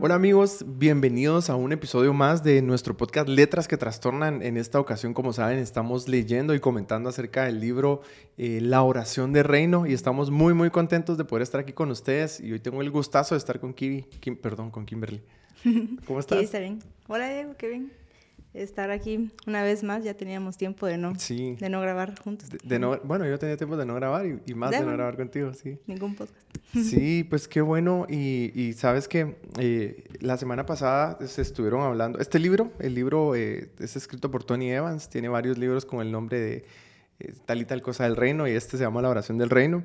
Hola amigos, bienvenidos a un episodio más de nuestro podcast Letras que Trastornan. En esta ocasión, como saben, estamos leyendo y comentando acerca del libro eh, La oración de reino y estamos muy muy contentos de poder estar aquí con ustedes y hoy tengo el gustazo de estar con Kiwi, perdón, con Kimberly. ¿Cómo estás? Sí, está bien. Hola Diego, qué bien estar aquí una vez más. Ya teníamos tiempo de no, de no grabar juntos. De, no, bueno, yo tenía tiempo de no grabar y, más de, no grabar contigo, sí. Ningún podcast. Sí, pues qué bueno. Y, sabes que eh, la semana pasada se estuvieron hablando. Este libro, el libro eh, es escrito por Tony Evans, tiene varios libros con el nombre de tal y tal cosa del reino, y este se llama la oración del reino,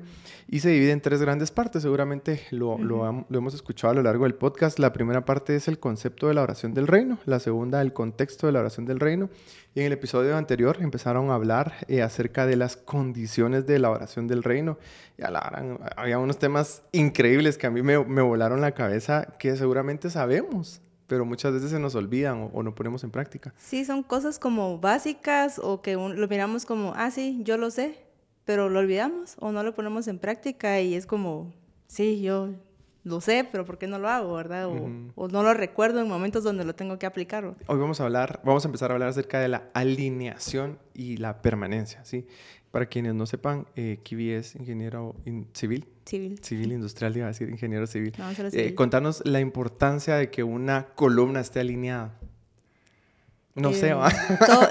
y se divide en tres grandes partes, seguramente lo, lo, hemos escuchado a lo largo del podcast. La primera parte es el concepto de la oración del reino, la segunda el contexto de la oración del reino, y en el episodio anterior empezaron a hablar eh, acerca de las condiciones de la oración del reino, y había unos temas increíbles que a mí me, me volaron la cabeza que seguramente sabemos, pero muchas veces se nos olvidan o, no ponemos en práctica. Sí, son cosas como básicas o que lo miramos como, ah, sí, yo lo sé, pero lo olvidamos o no lo ponemos en práctica y es como, sí, yo lo sé, pero ¿por qué no lo hago, verdad? O, o no lo recuerdo en momentos donde lo tengo que aplicar. Hoy vamos a hablar, vamos a empezar a hablar acerca de la alineación y la permanencia, ¿sí? Para quienes no sepan, eh, Kiwi es ingeniero civil. Civil. Civil industrial, iba a decir ingeniero civil. No, eh, civil. contanos la importancia de que una columna esté alineada. No sé, eh, ¿va?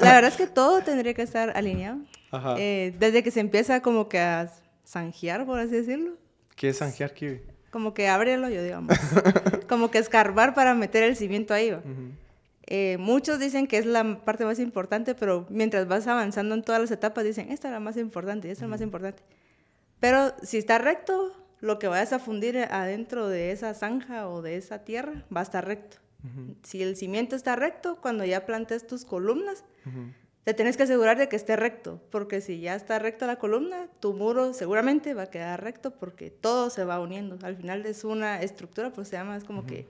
la verdad es que todo tendría que estar alineado. Ajá. Eh, desde que se empieza como que a zanjear, por así decirlo. ¿Qué es zanjear, Kiwi? Como que ábrelo yo, digamos. como que escarbar para meter el cimiento ahí, ¿va? Eh, muchos dicen que es la parte más importante, pero mientras vas avanzando en todas las etapas, dicen, esta es la más importante, esta es la más importante. Pero si está recto, lo que vayas a fundir adentro de esa zanja o de esa tierra va a estar recto. Si el cimiento está recto, cuando ya plantes tus columnas, te tienes que asegurar de que esté recto, porque si ya está recta la columna, tu muro seguramente va a quedar recto porque todo se va uniendo. Al final es una estructura, pues se llama, es como que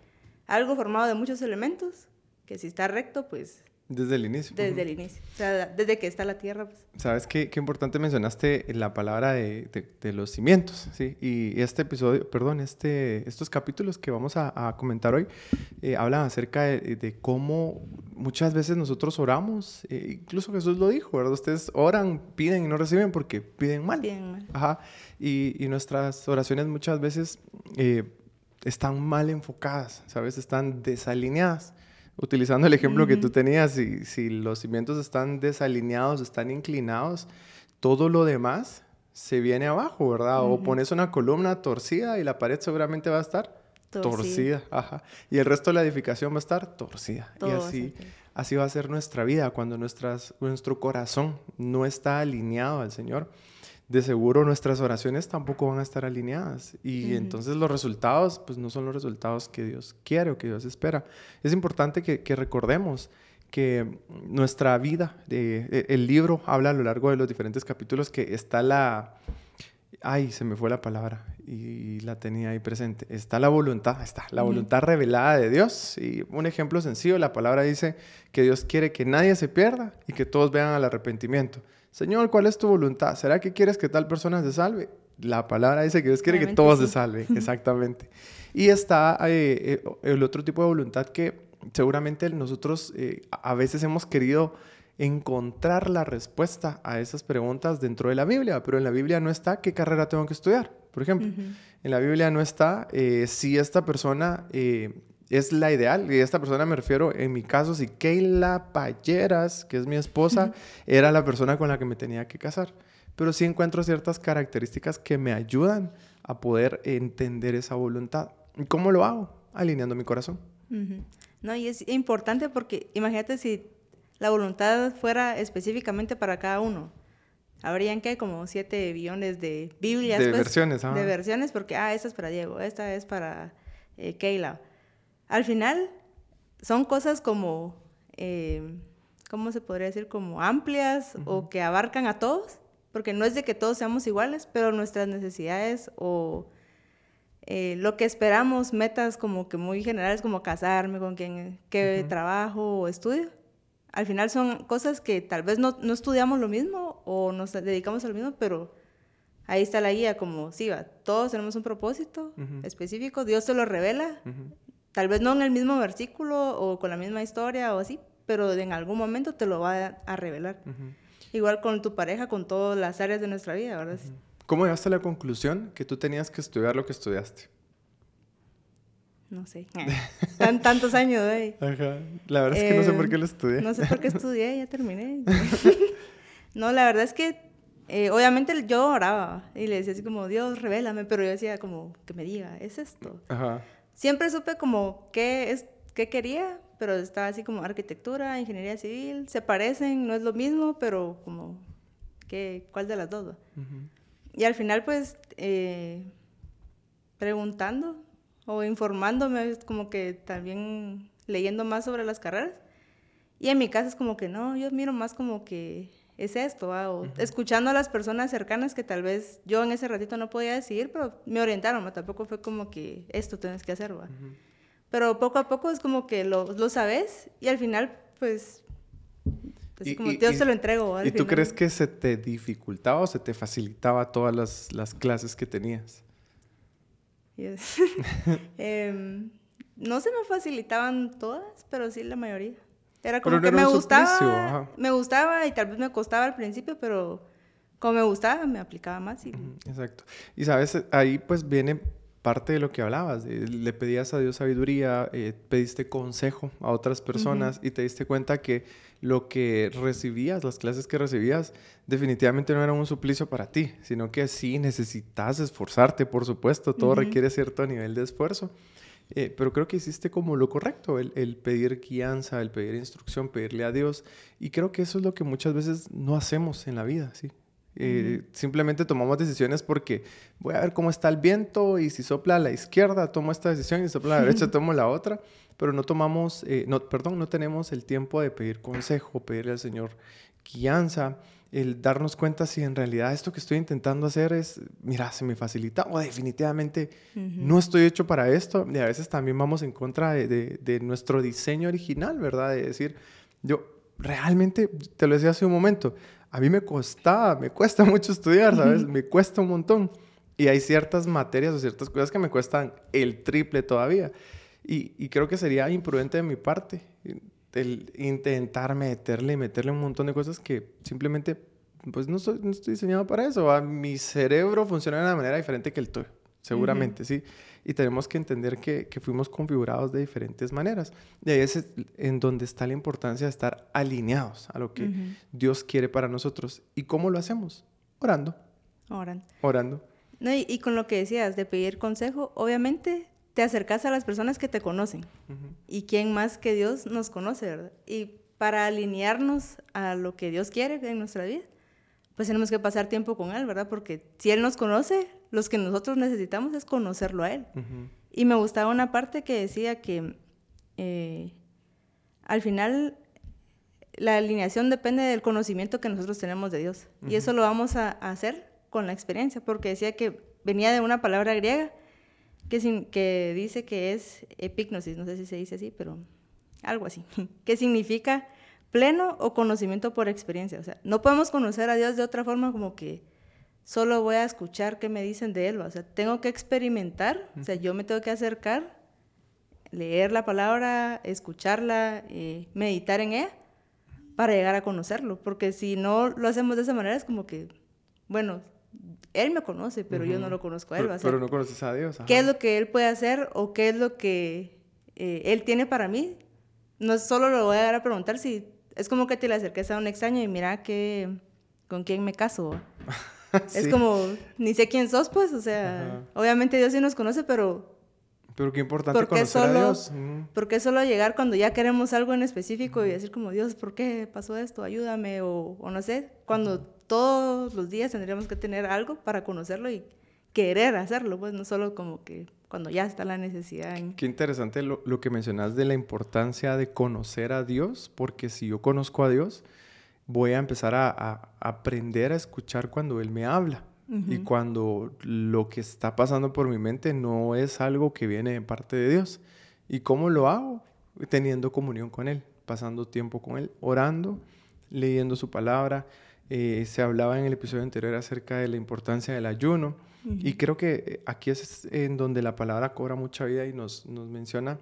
algo formado de muchos elementos que si está recto, pues... Desde el inicio. Desde el inicio. O sea, desde que está la tierra. Pues. Sabes qué, qué importante mencionaste la palabra de, de, los cimientos, ¿sí? Y este episodio, perdón, este, estos capítulos que vamos a, a comentar hoy eh, hablan acerca de, de, cómo muchas veces nosotros oramos, eh, incluso Jesús lo dijo, ¿verdad? Ustedes oran, piden y no reciben porque piden mal. Piden mal. Ajá. Y, y nuestras oraciones muchas veces eh, están mal enfocadas, ¿sabes? Están desalineadas utilizando el ejemplo que tú tenías, si, si los cimientos están desalineados, están inclinados, todo lo demás se viene abajo, ¿verdad? O pones una columna torcida y la pared seguramente va a estar torcida. Ajá. Y el resto de la edificación va a estar torcida. y así, así va a ser nuestra vida cuando nuestras, nuestro corazón no está alineado al Señor de seguro nuestras oraciones tampoco van a estar alineadas. Y entonces los resultados pues no son los resultados que Dios quiere o que Dios espera. Es importante que, recordemos que nuestra vida, e, el libro habla a lo largo de los diferentes capítulos que está la, ay, se me fue la palabra y la tenía ahí presente, está la voluntad, está la voluntad revelada de Dios. Y un ejemplo sencillo, la palabra dice que Dios quiere que nadie se pierda y que todos vean al arrepentimiento. Señor, ¿cuál es tu voluntad? ¿Será que quieres que tal persona se salve? La palabra dice que Dios quiere que todos se salven, exactamente. Y está eh, eh, el otro tipo de voluntad que seguramente nosotros eh, a veces hemos querido encontrar la respuesta a esas preguntas dentro de la Biblia, pero en la Biblia no está qué carrera tengo que estudiar, por ejemplo. En la Biblia no está si esta persona es la ideal. Y a esta persona me refiero, en mi caso, si Keila Payeras, que es mi esposa, era la persona con la que me tenía que casar. Pero sí encuentro ciertas características que me ayudan a poder entender esa voluntad. ¿Cómo lo hago? Alineando mi corazón. No, y es importante porque imagínate si la voluntad fuera específicamente para cada uno. Habrían que como siete billones de Biblias. De pues, versiones, De versiones, porque, ah, esta es para Diego, esta es para eh, Keila al final son cosas como, eh, ¿cómo se podría decir? Como amplias o que abarcan a todos, porque no es de que todos seamos iguales, pero nuestras necesidades o eh, lo que esperamos, metas como que muy generales como casarme, con quien, qué trabajo o estudio, al final son cosas que tal vez no, estudiamos lo mismo o nos dedicamos a lo mismo, pero ahí está la guía como, sí, va, todos tenemos un propósito específico, Dios te lo revela, tal vez no en el mismo versículo o con la misma historia o así, pero en algún momento te lo va a, revelar. Igual con tu pareja, con todas las áreas de nuestra vida, ¿verdad? ¿Cómo llegaste a la conclusión que tú tenías que estudiar lo que estudiaste? No sé. Tan, tantos años de Ajá. La verdad es que no sé por qué lo estudié. No sé por qué estudié, ya terminé. no, la verdad es que eh, obviamente yo oraba y le decía así como, Dios, revélame, pero yo decía como, que me diga, es esto. Ajá. Siempre supe como qué, es, qué quería, pero estaba así como arquitectura, ingeniería civil, se parecen, no es lo mismo, pero como, ¿qué, ¿cuál de las dos? Y al final, pues, eh, preguntando o informándome, como que también leyendo más sobre las carreras. Y en mi casa es como que no, yo miro más como que es esto, o escuchando a las personas cercanas que tal vez yo en ese ratito no podía decidir, pero me orientaron, tampoco fue como que esto tienes que hacer, ¿va? Pero poco a poco es como que lo, lo sabes y al final, pues, es como Dios se lo entrego. ¿Y tú crees que se te dificultaba o se te facilitaba todas las, las clases que tenías? Em, no se me facilitaban todas, pero sí la mayoría. Era como que me gustaba, me gustaba y tal vez me costaba al principio, pero como me gustaba, me aplicaba más. Y... Exacto. Y sabes, ahí pues viene parte de lo que hablabas. le pedías a Dios sabiduría, eh, pediste consejo a otras personas y te diste cuenta que lo que recibías, las clases que recibías, definitivamente no eran un suplicio para ti, sino que sí necesitas esforzarte, por supuesto, todo requiere cierto nivel de esfuerzo. Eh, pero creo que hiciste como lo correcto, el, pedir guianza, el pedir instrucción, pedirle a Dios. Y creo que eso es lo que muchas veces no hacemos en la vida, ¿sí? Eh, simplemente tomamos decisiones porque voy a ver cómo está el viento y si sopla a la izquierda tomo esta decisión y si sopla a la derecha tomo la otra, pero no tomamos, eh, no, perdón, no tenemos el tiempo de pedir consejo, pedirle al Señor guianza el darnos cuenta si en realidad esto que estoy intentando hacer es, mira, se me facilita o definitivamente no estoy hecho para esto. Y a veces también vamos en contra de, nuestro diseño original, ¿verdad? De decir, yo realmente, te lo decía hace un momento, a mí me costaba, me cuesta mucho estudiar, ¿sabes? Me cuesta un montón. Y hay ciertas materias o ciertas cosas que me cuestan el triple todavía. Y, y creo que sería imprudente de mi parte el intentar meterle meterle un montón de cosas que simplemente, pues no, soy, no estoy diseñado para eso. Mi cerebro funciona de una manera diferente que el tuyo, seguramente, sí. Y tenemos que entender que, que, fuimos configurados de diferentes maneras. Y ahí es en donde está la importancia de estar alineados a lo que Dios quiere para nosotros. ¿Y cómo lo hacemos? Orando. Orando. Orando. No, y, y, con lo que decías de pedir consejo, obviamente te acercas a las personas que te conocen. ¿Y quién más que Dios nos conoce, verdad? Y para alinearnos a lo que Dios quiere en nuestra vida, pues tenemos que pasar tiempo con Él, ¿verdad? Porque si Él nos conoce, los que nosotros necesitamos es conocerlo a Él. Y me gustaba una parte que decía que eh, al final la alineación depende del conocimiento que nosotros tenemos de Dios. Y eso lo vamos a, a hacer con la experiencia, porque decía que venía de una palabra griega que, que dice que es epignosis, no sé si se dice así, pero algo así, que significa pleno o conocimiento por experiencia. O sea, no podemos conocer a Dios de otra forma como que solo voy a escuchar qué me dicen de Él. O sea, tengo que experimentar, o sea, yo me tengo que acercar, leer la palabra, escucharla, eh, meditar en ella para llegar a conocerlo. Porque si no lo hacemos de esa manera es como que, bueno, él me conoce, pero yo no lo conozco a él. Pero, no conoces a Dios. ¿Qué es lo que él puede hacer o qué es lo que eh, él tiene para mí? No solo lo voy a dar a preguntar si es como que te le acerques a un extraño y mira que, con quién me caso. Es como, ni sé quién sos, pues, o sea, obviamente Dios sí nos conoce, pero... Pero qué importante conocer a Dios. ¿Por qué solo llegar cuando ya queremos algo en específico y decir como, Dios, ¿por qué pasó esto? Ayúdame, o, o no sé, cuando todos los días tendríamos que tener algo para conocerlo y querer hacerlo, pues no solo como que cuando ya está la necesidad. Qué interesante lo, lo, que mencionas de la importancia de conocer a Dios, porque si yo conozco a Dios, voy a empezar a, a aprender a escuchar cuando Él me habla. Y cuando lo que está pasando por mi mente no es algo que viene de parte de Dios. ¿Y cómo lo hago? Teniendo comunión con Él, pasando tiempo con Él, orando, leyendo su palabra, Eh, se hablaba en el episodio anterior acerca de la importancia del ayuno. Y creo que eh, aquí es en donde la palabra cobra mucha vida y nos, nos menciona,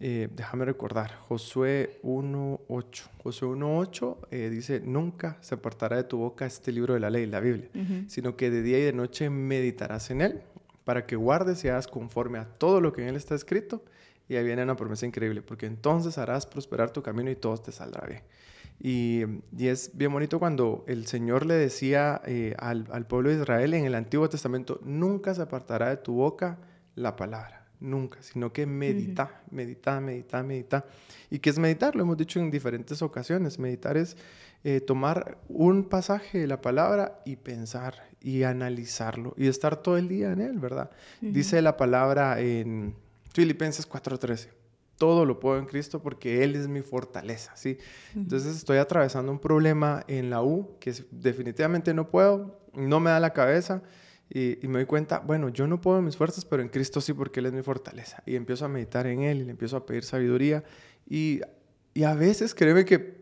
eh, déjame recordar, Josué 1.8. Josué 1.8 dice, nunca se apartará de tu boca este libro de la ley, la Biblia, sino que de día y de noche meditarás en él para que guardes y hagas conforme a todo lo que en él está escrito. Y ahí viene una promesa increíble, porque entonces harás prosperar tu camino y todo te saldrá bien. Y, es bien bonito cuando el Señor le decía eh, al, pueblo de Israel en el Antiguo Testamento, nunca se apartará de tu boca la palabra, nunca, sino que medita, medita, medita, medita. ¿Y qué es meditar? Lo hemos dicho en diferentes ocasiones. Meditar es eh, tomar un pasaje de la palabra y pensar y analizarlo y estar todo el día en él, ¿verdad? Dice la palabra en Filipenses 4:13 todo lo puedo en Cristo porque Él es mi fortaleza, ¿sí? Entonces estoy atravesando un problema en la U que definitivamente no puedo, no me da la cabeza y, me doy cuenta, bueno, yo no puedo en mis fuerzas, pero en Cristo sí porque Él es mi fortaleza. Y empiezo a meditar en Él y le empiezo a pedir sabiduría y, y a veces créeme que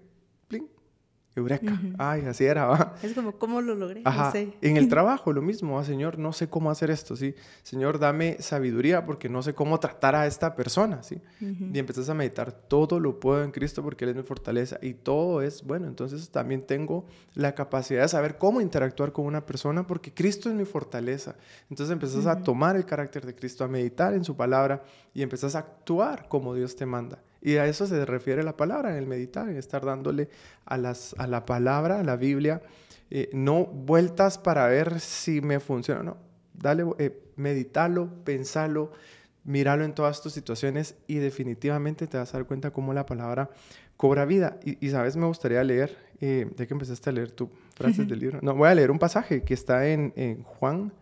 Eureka. Ay, así era, ¿va? Es como, ¿cómo lo logré? Ajá. En el trabajo, lo mismo, Señor, no sé cómo hacer esto, ¿sí? Señor, dame sabiduría porque no sé cómo tratar a esta persona, ¿sí? Y empiezas a meditar, todo lo puedo en Cristo porque Él es mi fortaleza y todo es bueno. Entonces también tengo la capacidad de saber cómo interactuar con una persona porque Cristo es mi fortaleza. Entonces empiezas a tomar el carácter de Cristo, a meditar en su palabra y empiezas a actuar como Dios te manda. Y a eso se refiere la palabra, en el meditar, en estar dándole a, las, a la palabra, a la Biblia, eh, no vueltas para ver si me funciona, no. Dale, eh, meditalo, pensalo, míralo en todas tus situaciones y definitivamente te vas a dar cuenta cómo la palabra cobra vida. Y, sabes, me gustaría leer, eh, ya que empezaste a leer tu frases del libro, no, voy a leer un pasaje que está en, en Juan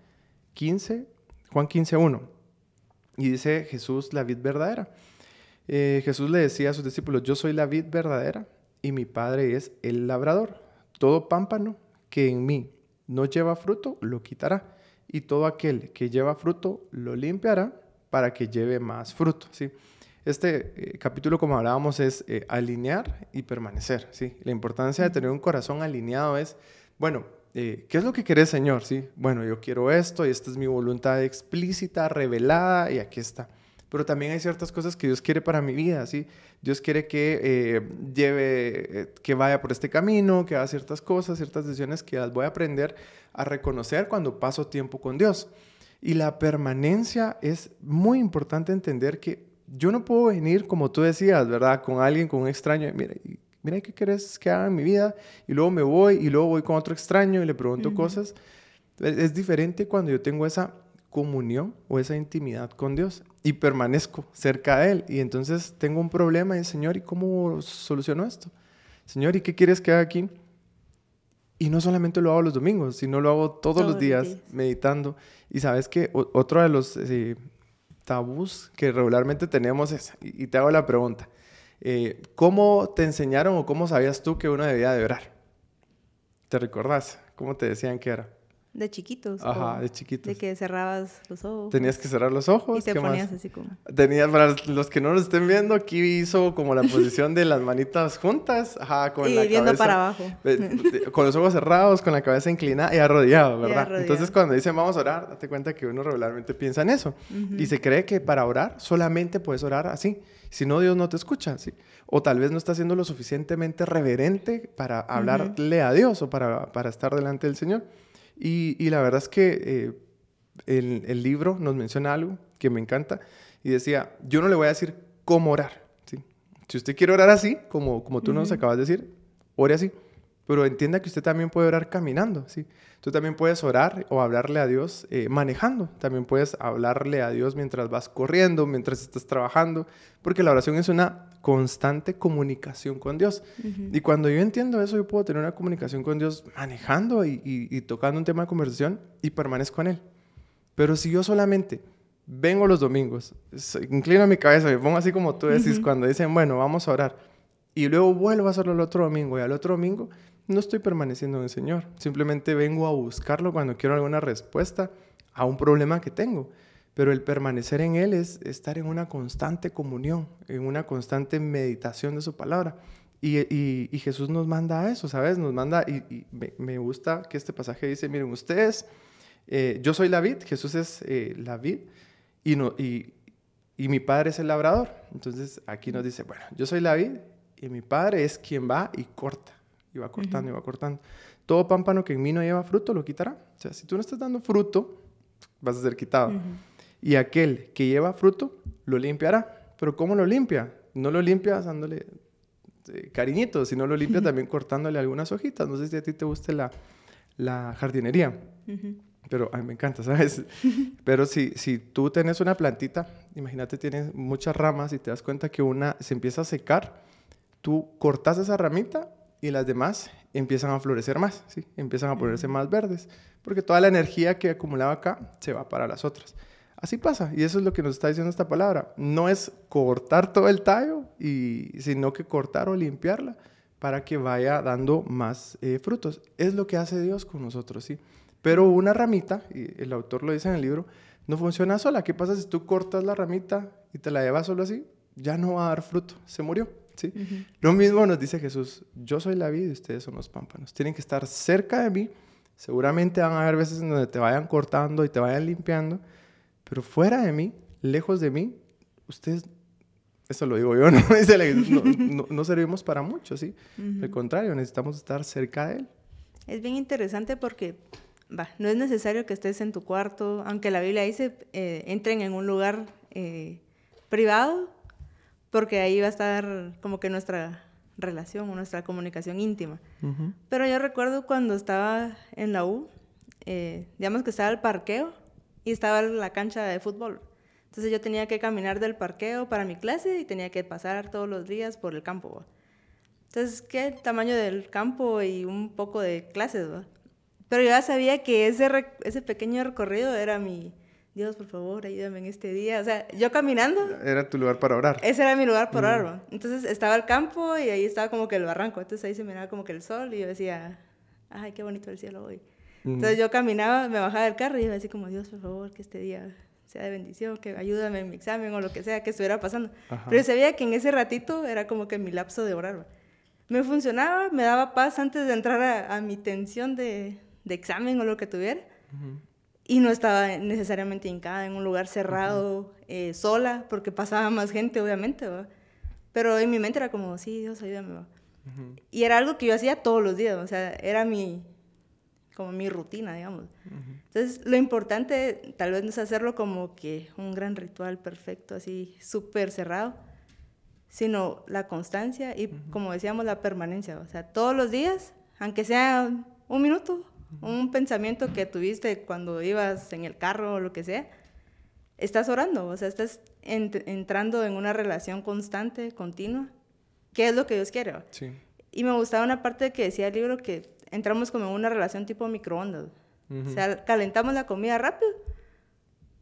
15, Juan 15, 1. Y dice Jesús, la vid verdadera. Eh, Jesús le decía a sus discípulos, yo soy la vid verdadera y mi Padre es el labrador. Todo pámpano que en mí no lleva fruto, lo quitará. Y todo aquel que lleva fruto, lo limpiará para que lleve más fruto. ¿sí? Este eh, capítulo, como hablábamos, es eh, alinear y permanecer. ¿sí? La importancia de tener un corazón alineado es, bueno, ¿qué es lo que querés, Señor? ¿sí? Bueno, yo quiero esto y esta es mi voluntad explícita, revelada y aquí está pero también hay ciertas cosas que Dios quiere para mi vida, ¿sí? Dios quiere que eh, lleve, eh, que vaya por este camino, que haga ciertas cosas, ciertas decisiones que las voy a aprender a reconocer cuando paso tiempo con Dios. Y la permanencia es muy importante entender que yo no puedo venir, como tú decías, ¿verdad? Con alguien, con un extraño, mira, mira qué quieres que haga en mi vida, y luego me voy, y luego voy con otro extraño y le pregunto cosas. es diferente cuando yo tengo esa comunión o esa intimidad con Dios y permanezco cerca de Él. Y entonces tengo un problema y, Señor, ¿y cómo soluciono esto? Señor, ¿y qué quieres que haga aquí? Y no solamente lo hago los domingos, sino lo hago todos, los días, meditando. Y sabes que otro de los eh, tabús que regularmente tenemos es, y te hago la pregunta, eh, ¿cómo te enseñaron o cómo sabías tú que uno debía de orar? ¿Te recordás? ¿Cómo te decían que era? De chiquitos. Ajá, de chiquitos. De que cerrabas los ojos. Tenías que cerrar los ojos. Y te ponías así como. Tenías, para los que no nos estén viendo, aquí hizo como la posición de las manitas juntas. Ajá, con y viendo para abajo. Con los ojos cerrados, con la cabeza inclinada y arrodillado, ¿verdad? Entonces, cuando dicen vamos a orar, date cuenta que uno regularmente piensa en eso. Y se cree que para orar solamente puedes orar así. Si no, Dios no te escucha, ¿sí? O tal vez no está siendo lo suficientemente reverente para hablarle a Dios o para, para estar delante del Señor. Y, la verdad es que eh, el, libro nos menciona algo que me encanta y decía, yo no le voy a decir cómo orar. ¿sí? Si usted quiere orar así, como, como tú nos acabas de decir, ore así. Pero entienda que usted también puede orar caminando, ¿sí? Tú también puedes orar o hablarle a Dios eh, manejando. También puedes hablarle a Dios mientras vas corriendo, mientras estás trabajando, porque la oración es una constante comunicación con Dios. Y cuando yo entiendo eso, yo puedo tener una comunicación con Dios manejando y, tocando un tema de conversación y permanezco en Él. Pero si yo solamente vengo los domingos, inclino mi cabeza, me pongo así como tú decís, cuando dicen, bueno, vamos a orar, y luego vuelvo a hacerlo el otro domingo, y al otro domingo no estoy permaneciendo en el Señor. Simplemente vengo a buscarlo cuando quiero alguna respuesta a un problema que tengo. Pero el permanecer en Él es estar en una constante comunión, en una constante meditación de su palabra. Y, y, Jesús nos manda a eso, ¿sabes? Nos manda, y, me, gusta que este pasaje dice, miren, ustedes, eh, yo soy la vid, Jesús es eh, la vid, y, no, y, y mi padre es el labrador. Entonces aquí nos dice, bueno, yo soy la vid, y mi padre es quien va y corta, y va cortando, y va cortando. Todo pámpano que en mí no lleva fruto lo quitará. O sea, si tú no estás dando fruto, vas a ser quitado. Y aquel que lleva fruto, lo limpiará. Pero ¿cómo lo limpia? No lo limpia dándole este, cariñito, si no lo limpia también cortándole algunas hojitas. No sé si a ti te guste la, la jardinería, pero a mí me encanta, ¿sabes? pero si, si tú tienes una plantita, imagínate, tienes muchas ramas y te das cuenta que una se empieza a secar, tú cortas esa ramita y las demás empiezan a florecer más, ¿sí? Empiezan a ponerse más verdes, porque toda la energía que acumulaba acá se va para las otras. Así pasa, y eso es lo que nos está diciendo esta palabra. No es cortar todo el tallo, y, sino que cortar o limpiarla para que vaya dando más eh, frutos. Es lo que hace Dios con nosotros, ¿sí? Pero una ramita, y el autor lo dice en el libro, no funciona sola. ¿Qué pasa si tú cortas la ramita y te la llevas solo así? Ya no va a dar fruto, se murió. ¿sí? Lo mismo nos dice Jesús, yo soy la vida y ustedes son los pámpanos. Tienen que estar cerca de mí. Seguramente van a haber veces en donde te vayan cortando y te vayan limpiando, pero fuera de mí, lejos de mí, ustedes, eso lo digo yo, no, no, no, servimos para mucho, ¿sí? Al contrario, necesitamos estar cerca de Él. Es bien interesante porque, va, no es necesario que estés en tu cuarto, aunque la Biblia dice, eh, entren en un lugar eh, privado, porque ahí va a estar como que nuestra relación o nuestra comunicación íntima. Pero yo recuerdo cuando estaba en la U, eh, digamos que estaba el parqueo, y estaba la cancha de fútbol. Entonces yo tenía que caminar del parqueo para mi clase y tenía que pasar todos los días por el campo. Entonces, ¿qué tamaño del campo y un poco de clases? ¿va? Pero yo ya sabía que ese, ese pequeño recorrido era mi, Dios, por favor, ayúdame en este día. O sea, yo caminando. Era tu lugar para orar. Ese era mi lugar para orar. Entonces estaba el campo y ahí estaba como que el barranco. Entonces ahí se miraba como que el sol y yo decía, ay, qué bonito el cielo hoy. Entonces yo caminaba, me bajaba del carro y iba así como, Dios, por favor, que este día sea de bendición, que ayúdame en mi examen o lo que sea que estuviera pasando. Pero yo sabía que en ese ratito era como que mi lapso de orar. Me funcionaba, me daba paz antes de entrar a, mi tensión de, de, examen o lo que tuviera. Y no estaba necesariamente hincada en un lugar cerrado, eh, sola, porque pasaba más gente, obviamente. Pero en mi mente era como, sí, Dios, ayúdame. Y era algo que yo hacía todos los días, o sea, era mi, como mi rutina, digamos. Entonces, lo importante tal vez no es hacerlo como que un gran ritual perfecto, así súper cerrado, sino la constancia y, como decíamos, la permanencia. O sea, todos los días, aunque sea un minuto, un pensamiento que tuviste cuando ibas en el carro o lo que sea, estás orando, o sea, estás entrando en una relación constante, continua, que es lo que Dios quiere. Sí. Y me gustaba una parte que decía el libro que entramos como en una relación tipo microondas. O sea, calentamos la comida rápido,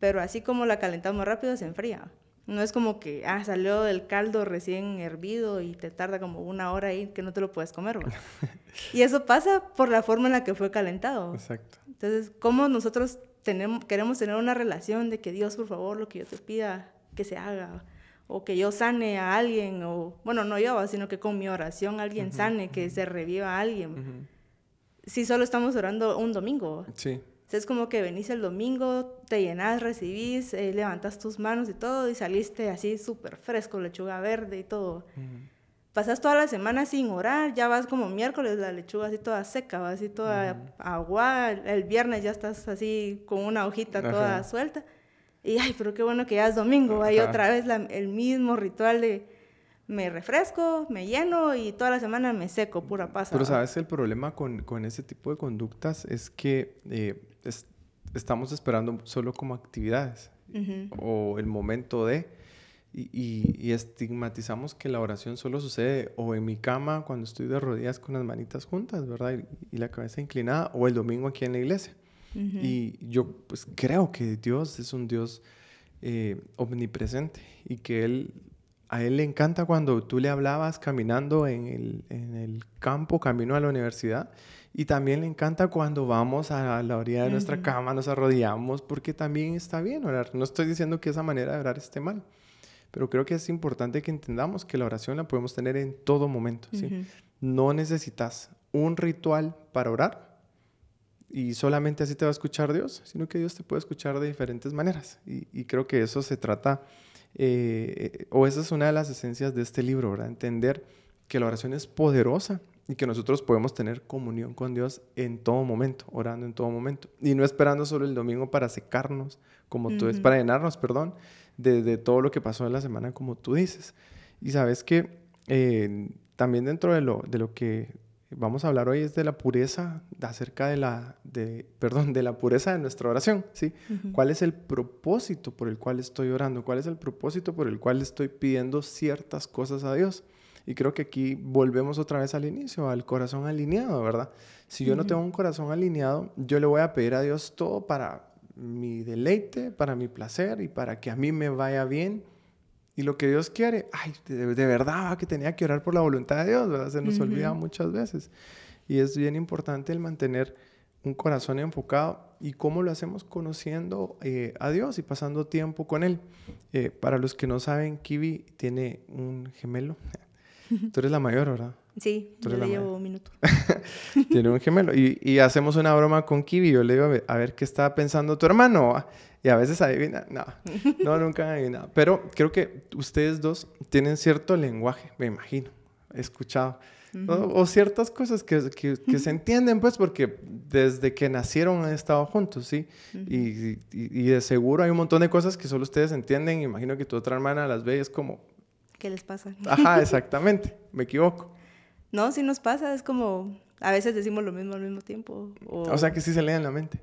pero así como la calentamos rápido, se enfría. No es como que, ah, salió del caldo recién hervido y te tarda como una hora ahí que no te lo puedes comer. y eso pasa por la forma en la que fue calentado. Exacto. Entonces, ¿cómo nosotros tenemos, queremos tener una relación de que Dios, por favor, lo que yo te pida, que se haga? O que yo sane a alguien, o bueno, no yo, sino que con mi oración alguien sane, que se reviva a alguien si solo estamos orando un domingo. Sí. es como que venís el domingo, te llenas, recibís, eh, levantas tus manos y todo, y saliste así súper fresco, lechuga verde y todo. Pasas toda la semana sin orar, ya vas como miércoles, la lechuga así toda seca, va así toda agua, el viernes ya estás así con una hojita toda suelta. Y ay, pero qué bueno que ya es domingo, hay otra vez el mismo ritual de me refresco, me lleno y toda la semana me seco, pura pasa. Pero sabes, el problema con, con ese tipo de conductas es que eh, estamos esperando solo como actividades o el momento de... Y, y, estigmatizamos que la oración solo sucede o en mi cama cuando estoy de rodillas con las manitas juntas, ¿verdad? Y, la cabeza inclinada, o el domingo aquí en la iglesia. Y yo pues creo que Dios es un Dios eh, omnipresente y que Él a él le encanta cuando tú le hablabas caminando en el, en el, campo, camino a la universidad. Y también le encanta cuando vamos a la orilla de nuestra cama, nos arrodillamos, porque también está bien orar. No estoy diciendo que esa manera de orar esté mal. pero creo que es importante que entendamos que la oración la podemos tener en todo momento, ¿sí? No necesitas un ritual para orar y solamente así te va a escuchar Dios, sino que Dios te puede escuchar de diferentes maneras. Y, creo que eso se trata, eh, o esa es una de las esencias de este libro, ¿verdad? Entender que la oración es poderosa y que nosotros podemos tener comunión con Dios en todo momento, orando en todo momento. Y no esperando solo el domingo para secarnos, como tú es, para llenarnos, perdón, de, todo lo que pasó en la semana, como tú dices. Y sabes que eh, también dentro de lo, de lo que vamos a hablar hoy es de la pureza, acerca de la, de, perdón, de la pureza de nuestra oración, ¿sí? ¿Cuál es el propósito por el cual estoy orando? ¿Cuál es el propósito por el cual estoy pidiendo ciertas cosas a Dios? Y creo que aquí volvemos otra vez al inicio, al corazón alineado, ¿verdad? Si yo no tengo un corazón alineado, yo le voy a pedir a Dios todo para mi deleite, para mi placer y para que a mí me vaya bien. Y lo que Dios quiere, ay, de, verdad que tenía que orar por la voluntad de Dios, ¿verdad? Se nos olvida muchas veces. Y es bien importante el mantener un corazón enfocado y cómo lo hacemos conociendo eh, a Dios y pasando tiempo con Él. Eh, para los que no saben, Kiwi tiene un gemelo. Tú eres la mayor, ¿verdad? Sí, yo le llevo un minuto. Tiene un gemelo. Y, hacemos una broma con Kiwi. Yo le digo, a ver, qué estaba pensando tu hermano. Y a veces adivina. No, no, nunca adivina. Pero creo que ustedes dos tienen cierto lenguaje, me imagino. He escuchado. o, ciertas cosas que, que, se entienden, pues, porque desde que nacieron han estado juntos, ¿sí? y, y, de seguro hay un montón de cosas que solo ustedes entienden. Imagino que tu otra hermana las ve y es como, ¿Qué les pasa? Ajá, exactamente, me equivoco. No, sí nos pasa, es como, a veces decimos lo mismo al mismo tiempo. O, sea que sí se leen la mente.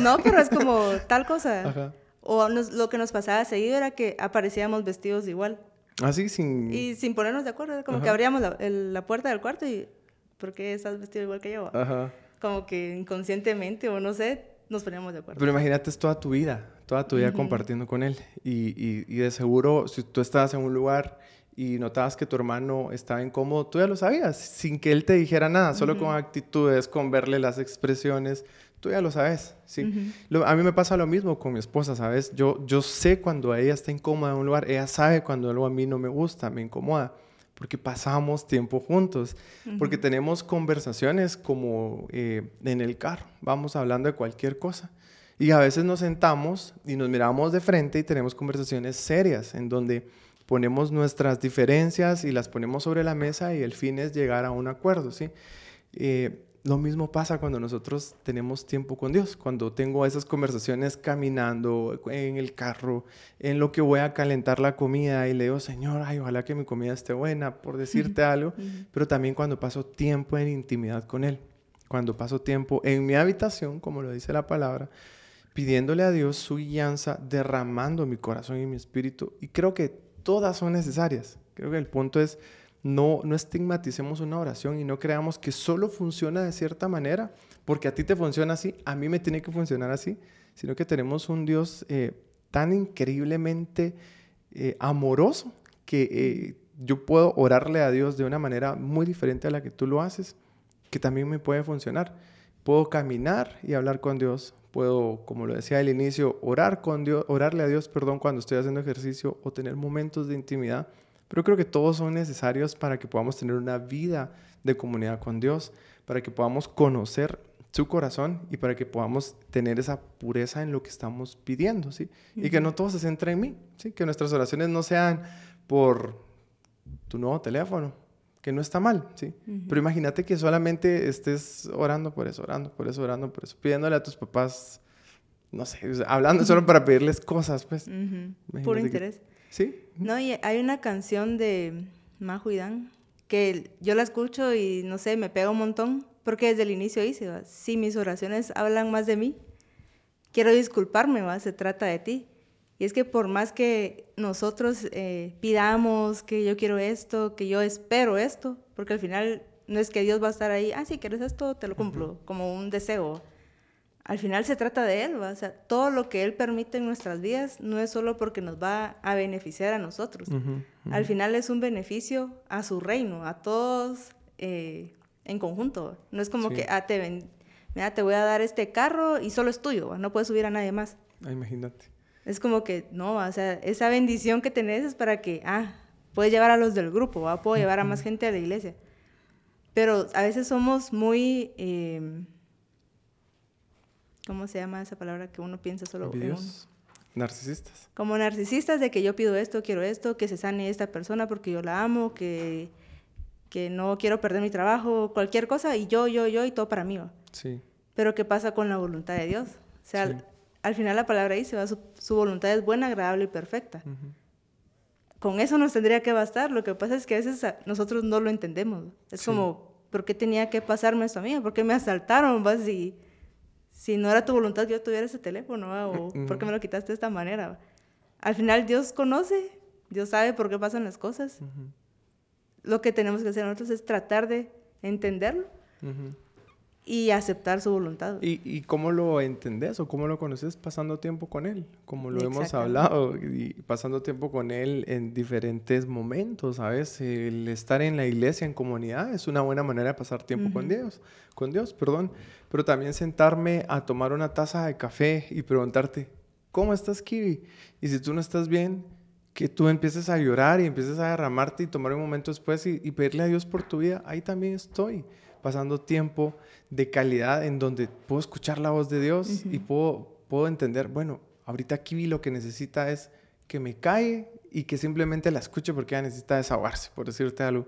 No, pero es como tal cosa. Ajá. O lo que nos pasaba seguido era que aparecíamos vestidos igual. Así, ah, sin... Y sin ponernos de acuerdo, como que abríamos la, la, puerta del cuarto y, ¿por qué estás vestido igual que yo? Ajá. Como que inconscientemente o no sé, nos poníamos de acuerdo. Pero imagínate, es toda tu vida, toda tu vida compartiendo con él. Y, y, y, de seguro, si tú estabas en un lugar y notabas que tu hermano estaba incómodo, tú ya lo sabías, sin que él te dijera nada, solo con actitudes, con verle las expresiones, tú ya lo sabes, ¿sí? a mí me pasa lo mismo con mi esposa, ¿sabes? Yo, yo sé cuando ella está incómoda en un lugar, ella sabe cuando algo a mí no me gusta, me incomoda porque pasamos tiempo juntos, porque tenemos conversaciones como eh, en el carro, vamos hablando de cualquier cosa. Y a veces nos sentamos y nos miramos de frente y tenemos conversaciones serias en donde ponemos nuestras diferencias y las ponemos sobre la mesa y el fin es llegar a un acuerdo, ¿sí? Eh, lo mismo pasa cuando nosotros tenemos tiempo con Dios, cuando tengo esas conversaciones caminando en el carro, en lo que voy a calentar la comida y le digo, Señor, ay, ojalá que mi comida esté buena, por decirte algo, pero también cuando paso tiempo en intimidad con Él, cuando paso tiempo en mi habitación, como lo dice la palabra, pidiéndole a Dios su guianza, derramando mi corazón y mi espíritu, y creo que todas son necesarias. Creo que el punto es no, no estigmaticemos una oración y no creamos que solo funciona de cierta manera, porque a ti te funciona así, a mí me tiene que funcionar así, sino que tenemos un Dios eh, tan increíblemente eh, amoroso que eh, yo puedo orarle a Dios de una manera muy diferente a la que tú lo haces, que también me puede funcionar. Puedo caminar y hablar con Dios, puedo, como lo decía al inicio, orar con Dios, orarle a Dios, perdón, cuando estoy haciendo ejercicio o tener momentos de intimidad pero creo que todos son necesarios para que podamos tener una vida de comunidad con Dios, para que podamos conocer su corazón y para que podamos tener esa pureza en lo que estamos pidiendo, ¿sí? Y que no todo se centre en mí, ¿sí? Que nuestras oraciones no sean por tu nuevo teléfono, que no está mal, ¿sí? Pero imagínate que solamente estés orando por eso, orando por eso, orando por eso, pidiéndole a tus papás, no sé, hablando solo para pedirles cosas, pues. Puro interés. Sí. No, y hay una canción de Majo y Dan que yo la escucho y no sé, me pega un montón, porque desde el inicio dice, si mis oraciones hablan más de mí, quiero disculparme, ¿va? se trata de ti. Y es que por más que nosotros eh, pidamos que yo quiero esto, que yo espero esto, porque al final no es que Dios va a estar ahí, ah, si quieres esto, te lo cumplo, como un deseo al final se trata de Él, ¿va? o sea, todo lo que Él permite en nuestras vidas no es solo porque nos va a beneficiar a nosotros, al final es un beneficio a su reino, a todos eh, en conjunto, no es como que, ah, te, te voy a dar este carro y solo es tuyo, no puedes subir a nadie más. Ah, imagínate. Es como que, no, o sea, esa bendición que tenés es para que, ah, puedes llevar a los del grupo, ¿va? puedo llevar a más gente a la iglesia. Pero a veces somos muy, em, ¿cómo se llama esa palabra que uno piensa solo en uno? Narcisistas. Como narcisistas de que yo pido esto, quiero esto, que se sane esta persona porque yo la amo, que, que no quiero perder mi trabajo, cualquier cosa, y yo, yo, yo, y todo para mí. Sí. Pero ¿qué pasa con la voluntad de Dios? O sea, al, final la palabra dice, ¿va? Su, su, voluntad es buena, agradable y perfecta. Con eso nos tendría que bastar. Lo que pasa es que a veces nosotros no lo entendemos. Es como, ¿por qué tenía que pasarme esto a mí? ¿Por qué me asaltaron? ¿va? Si, si no era tu voluntad que yo tuviera ese teléfono, ¿o por qué me lo quitaste de esta manera? Al final Dios conoce, Dios sabe por qué pasan las cosas. Lo que tenemos que hacer nosotros es tratar de entenderlo y aceptar su voluntad. ¿Y, ¿Y, cómo lo entendés o cómo lo conoces pasando tiempo con Él? Como lo hemos hablado, y pasando tiempo con Él en diferentes momentos, ¿sabes? El estar en la iglesia, en comunidad, es una buena manera de pasar tiempo con Dios, con Dios, perdón. Pero también sentarme a tomar una taza de café y preguntarte, ¿cómo estás, Kiwi? Y si tú no estás bien, que tú empieces a llorar y empieces a derramarte y tomar un momento después y, y pedirle a Dios por tu vida, ahí también estoy pasando tiempo de calidad en donde puedo escuchar la voz de Dios y puedo, puedo entender, bueno, ahorita Kiwi lo que necesita es que me cae y que simplemente la escuche porque ella necesita desahogarse, por decirte algo.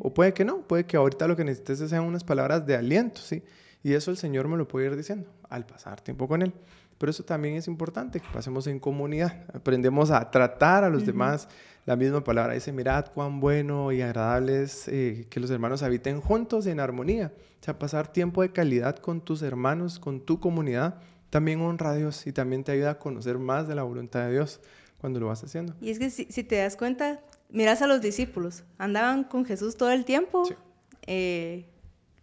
O puede que no, puede que ahorita lo que necesites sean unas palabras de aliento, ¿sí? Y eso el Señor me lo puede ir diciendo al pasar tiempo con Él. Pero eso también es importante, que pasemos en comunidad, aprendemos a tratar a los demás. La misma palabra dice, mirad cuán bueno y agradable es eh, que los hermanos habiten juntos en armonía. O sea, pasar tiempo de calidad con tus hermanos, con tu comunidad, también honra a Dios y también te ayuda a conocer más de la voluntad de Dios cuando lo vas haciendo. Y es que si, te das cuenta, miras a los discípulos, andaban con Jesús todo el tiempo, eh,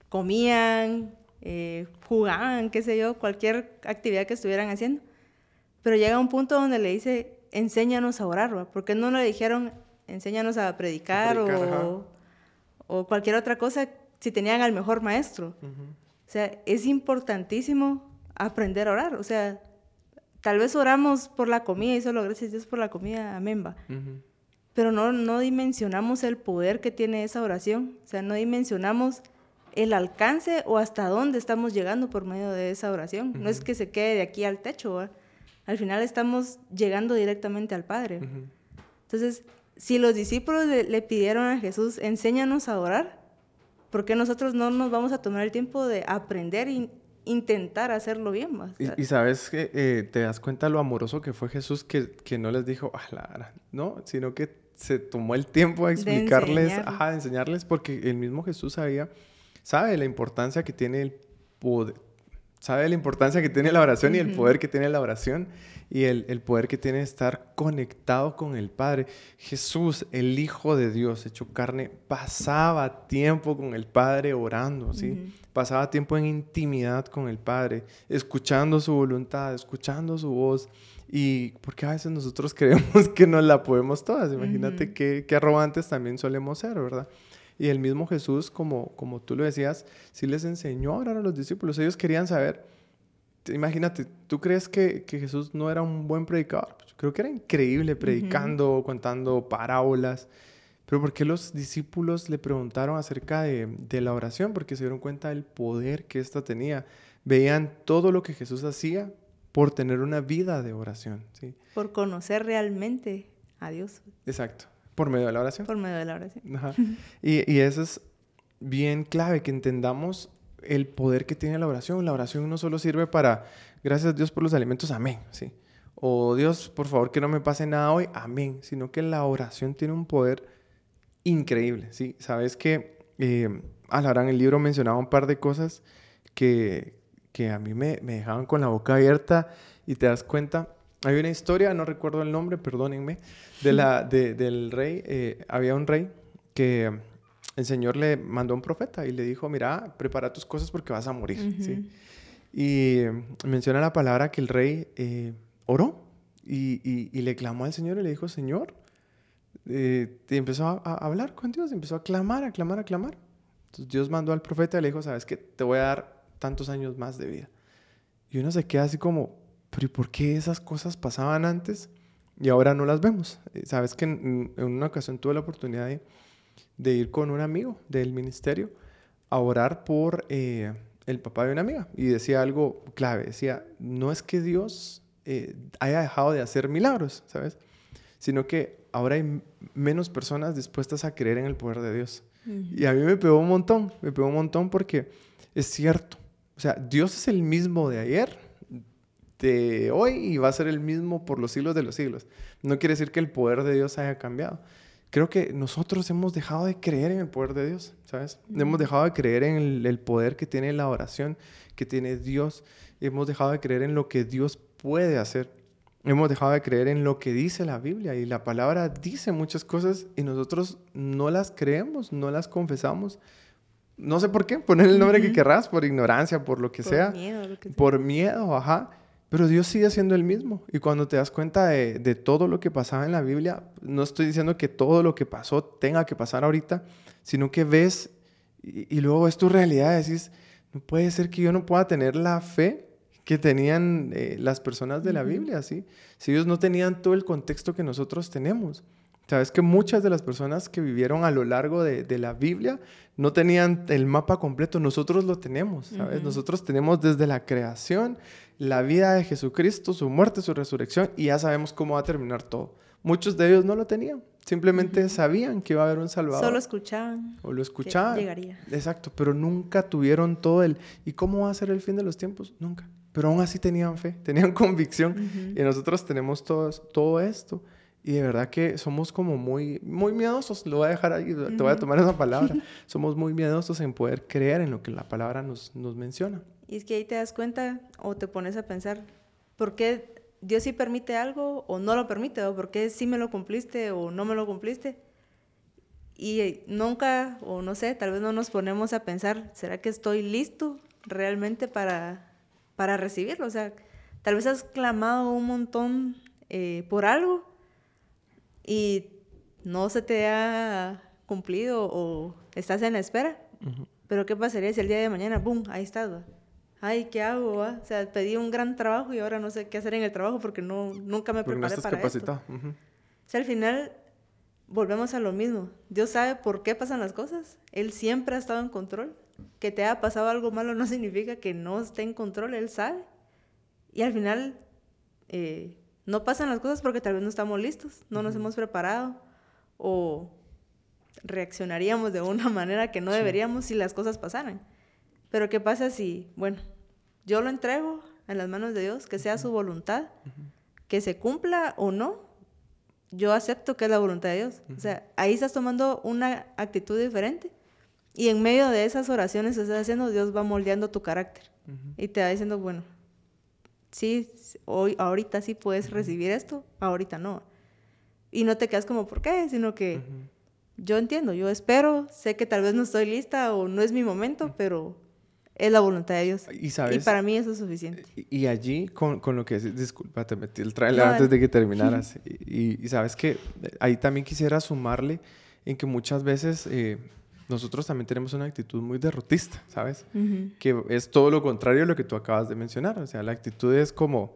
comían, eh, jugaban, qué sé yo, cualquier actividad que estuvieran haciendo. Pero llega un punto donde le dice, enséñanos a orar, ¿va? porque no le dijeron, enséñanos a predicar, o, o, cualquier otra cosa si tenían al mejor maestro. O sea, es importantísimo aprender a orar. O sea, tal vez oramos por la comida y solo gracias a Dios por la comida, amén, va. Pero no, no dimensionamos el poder que tiene esa oración. O sea, no dimensionamos el alcance o hasta dónde estamos llegando por medio de esa oración. No es que se quede de aquí al techo, al final estamos llegando directamente al Padre. Entonces, si los discípulos le, pidieron a Jesús, enséñanos a orar, ¿por qué nosotros no nos vamos a tomar el tiempo de aprender e intentar hacerlo bien? más y, sabes que eh, te das cuenta lo amoroso que fue Jesús, que, que no les dijo, ah, la, no, sino que se tomó el tiempo a explicarles, de enseñarles. ajá, enseñarles, porque el mismo Jesús sabía sabe la importancia que tiene el poder, sabe la importancia que tiene la oración y el poder que tiene la oración y el, el, poder que tiene estar conectado con el Padre. Jesús, el Hijo de Dios, hecho carne, pasaba tiempo con el Padre orando, ¿sí? Pasaba tiempo en intimidad con el Padre, escuchando su voluntad, escuchando su voz. Y porque a veces nosotros creemos que no la podemos todas. Imagínate qué, qué arrogantes también solemos ser, ¿verdad? Y el mismo Jesús, como, como tú lo decías, sí les enseñó a orar a los discípulos. Ellos querían saber, imagínate, ¿tú crees que, que Jesús no era un buen predicador? Pues yo creo que era increíble predicando, contando parábolas. Pero ¿por qué los discípulos le preguntaron acerca de, de, la oración? Porque se dieron cuenta del poder que ésta tenía. Veían todo lo que Jesús hacía por tener una vida de oración. ¿sí? Por conocer realmente a Dios. Exacto. Por medio de la oración. Por medio de la oración. Y, y eso es bien clave, que entendamos el poder que tiene la oración. La oración no solo sirve para, gracias a Dios por los alimentos, amén, ¿sí? O Dios, por favor, que no me pase nada hoy, amén. Sino que la oración tiene un poder increíble, ¿sí? Sabes que eh, en el libro mencionaba un par de cosas que, que a mí me, me dejaban con la boca abierta y te das cuenta hay una historia, no recuerdo el nombre, perdónenme, de la, del rey. Eh, había un rey que el Señor le mandó un profeta y le dijo, mira, prepara tus cosas porque vas a morir. ¿sí? Y menciona la palabra que el rey eh, oró y, y, le clamó al Señor y le dijo, Señor, eh, y empezó a, a, hablar con Dios, empezó a clamar, a clamar, a clamar. Entonces Dios mandó al profeta y le dijo, sabes que te voy a dar tantos años más de vida. Y uno se queda así como, pero ¿y por qué esas cosas pasaban antes y ahora no las vemos? Eh, Sabes que en, una ocasión tuve la oportunidad de, ir con un amigo del ministerio a orar por eh, el papá de una amiga y decía algo clave, decía, no es que Dios eh, haya dejado de hacer milagros, ¿sabes? Sino que ahora hay menos personas dispuestas a creer en el poder de Dios. Y a mí me pegó un montón, me pegó un montón porque es cierto, o sea, Dios es el mismo de ayer, de hoy y va a ser el mismo por los siglos de los siglos. No quiere decir que el poder de Dios haya cambiado. Creo que nosotros hemos dejado de creer en el poder de Dios, ¿sabes? Hemos dejado de creer en el, poder que tiene la oración, que tiene Dios. Hemos dejado de creer en lo que Dios puede hacer. Hemos dejado de creer en lo que dice la Biblia y la palabra dice muchas cosas y nosotros no las creemos, no las confesamos. No sé por qué, poner el nombre que querrás, por ignorancia, por lo que sea. Miedo, lo que sea. Por miedo, ajá. Pero Dios sigue siendo el mismo. Y cuando te das cuenta de, de, todo lo que pasaba en la Biblia, no estoy diciendo que todo lo que pasó tenga que pasar ahorita, sino que ves y, luego ves tu realidad y decís, no puede ser que yo no pueda tener la fe que tenían eh, las personas de la Biblia, ¿sí? Si ellos no tenían todo el contexto que nosotros tenemos. Sabes que muchas de las personas que vivieron a lo largo de, de la Biblia no tenían el mapa completo, nosotros lo tenemos, ¿sabes? Nosotros tenemos desde la creación la vida de Jesucristo, su muerte, su resurrección, y ya sabemos cómo va a terminar todo. Muchos de ellos no lo tenían, simplemente sabían que iba a haber un Salvador. Solo escuchaban. O lo escuchaban. llegaría. Exacto, pero nunca tuvieron todo el... ¿Y cómo va a ser el fin de los tiempos? Nunca. Pero aún así tenían fe, tenían convicción, y nosotros tenemos todo, todo esto. Y de verdad que somos como muy, muy miedosos, lo voy a dejar ahí, te voy a tomar esa palabra. somos muy miedosos en poder creer en lo que la palabra nos, nos menciona. Y es que ahí te das cuenta o te pones a pensar, ¿por qué Dios sí permite algo o no lo permite? ¿O por qué sí me lo cumpliste o no me lo cumpliste? Y nunca, o no sé, tal vez no nos ponemos a pensar, ¿será que estoy listo realmente para, para recibirlo? O sea, tal vez has clamado un montón eh, por algo y no se te ha cumplido o estás en la espera. Pero ¿qué pasaría si el día de mañana, boom, ahí estás? Ay, ¿qué hago? O sea, pedí un gran trabajo y ahora no sé qué hacer en el trabajo porque no, nunca me preparé para capacitado. esto. O sea, al final volvemos a lo mismo. Dios sabe por qué pasan las cosas. Él siempre ha estado en control. Que te haya pasado algo malo no significa que no esté en control. Él sabe. Y al final eh, no pasan las cosas porque tal vez no estamos listos, no nos hemos preparado o reaccionaríamos de una manera que no deberíamos si las cosas pasaran. Pero ¿qué pasa si, bueno, yo lo entrego en las manos de Dios, que sea su voluntad, que se cumpla o no, yo acepto que es la voluntad de Dios. O sea, ahí estás tomando una actitud diferente y en medio de esas oraciones que estás haciendo, Dios va moldeando tu carácter y te va diciendo, bueno, sí, hoy, ahorita sí puedes recibir esto, ahorita no. Y no te quedas como, ¿por qué? Sino que yo entiendo, yo espero, sé que tal vez no estoy lista o no es mi momento, pero es la voluntad de Dios. Y, para mí eso es suficiente. Y, allí, con, con, lo que es, disculpa, te metí el trailer antes de que terminaras. y, sabes que ahí también quisiera sumarle en que muchas veces... Eh, nosotros también tenemos una actitud muy derrotista, ¿sabes? Que es todo lo contrario a lo que tú acabas de mencionar. O sea, la actitud es como,